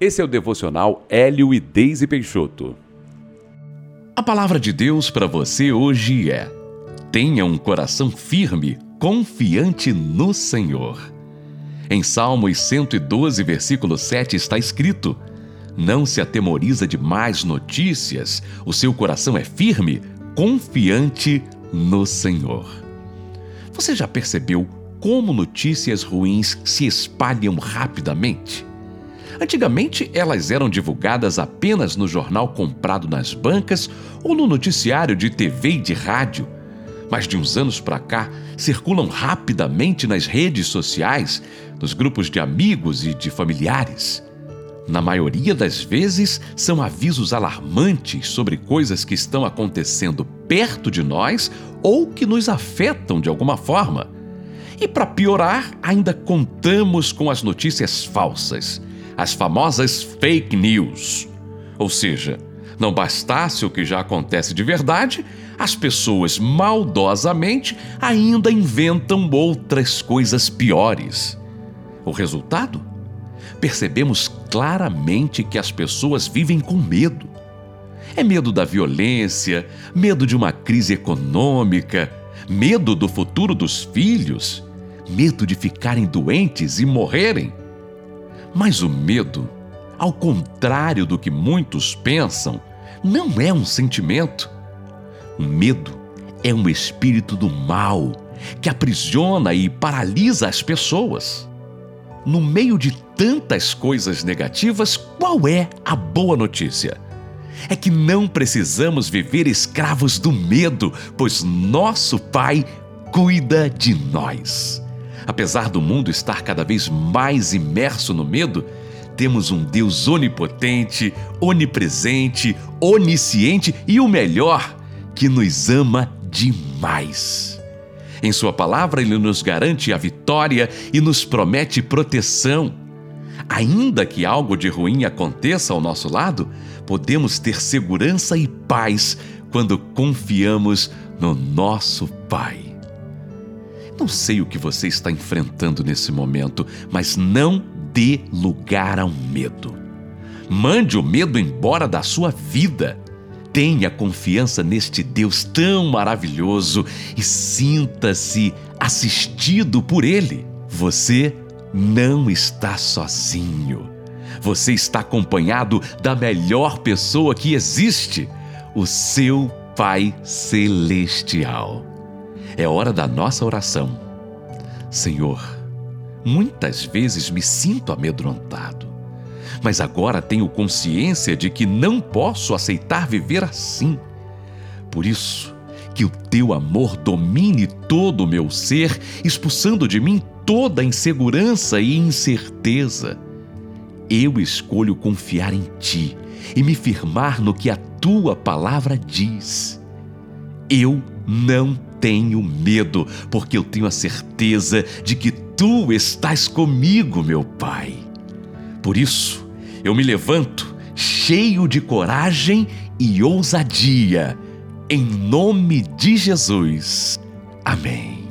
Esse é o devocional Hélio e Deise Peixoto. A palavra de Deus para você hoje é: tenha um coração firme, confiante no Senhor. Em Salmos 112, versículo 7 está escrito: Não se atemoriza de mais notícias, o seu coração é firme, confiante no Senhor. Você já percebeu como notícias ruins se espalham rapidamente? Antigamente, elas eram divulgadas apenas no jornal comprado nas bancas ou no noticiário de TV e de rádio. Mas de uns anos para cá, circulam rapidamente nas redes sociais, nos grupos de amigos e de familiares. Na maioria das vezes, são avisos alarmantes sobre coisas que estão acontecendo perto de nós ou que nos afetam de alguma forma. E para piorar, ainda contamos com as notícias falsas as famosas fake news. Ou seja, não bastasse o que já acontece de verdade, as pessoas maldosamente ainda inventam outras coisas piores. O resultado? Percebemos claramente que as pessoas vivem com medo. É medo da violência, medo de uma crise econômica, medo do futuro dos filhos, medo de ficarem doentes e morrerem mas o medo, ao contrário do que muitos pensam, não é um sentimento. O medo é um espírito do mal que aprisiona e paralisa as pessoas. No meio de tantas coisas negativas, qual é a boa notícia? É que não precisamos viver escravos do medo, pois nosso Pai cuida de nós. Apesar do mundo estar cada vez mais imerso no medo, temos um Deus onipotente, onipresente, onisciente e o melhor, que nos ama demais. Em Sua palavra, Ele nos garante a vitória e nos promete proteção. Ainda que algo de ruim aconteça ao nosso lado, podemos ter segurança e paz quando confiamos no nosso Pai. Não sei o que você está enfrentando nesse momento, mas não dê lugar ao medo. Mande o medo embora da sua vida. Tenha confiança neste Deus tão maravilhoso e sinta-se assistido por Ele. Você não está sozinho. Você está acompanhado da melhor pessoa que existe, o seu Pai Celestial é hora da nossa oração. Senhor, muitas vezes me sinto amedrontado, mas agora tenho consciência de que não posso aceitar viver assim. Por isso, que o teu amor domine todo o meu ser, expulsando de mim toda insegurança e incerteza. Eu escolho confiar em ti e me firmar no que a tua palavra diz. Eu não tenho medo, porque eu tenho a certeza de que tu estás comigo, meu Pai. Por isso, eu me levanto cheio de coragem e ousadia, em nome de Jesus. Amém.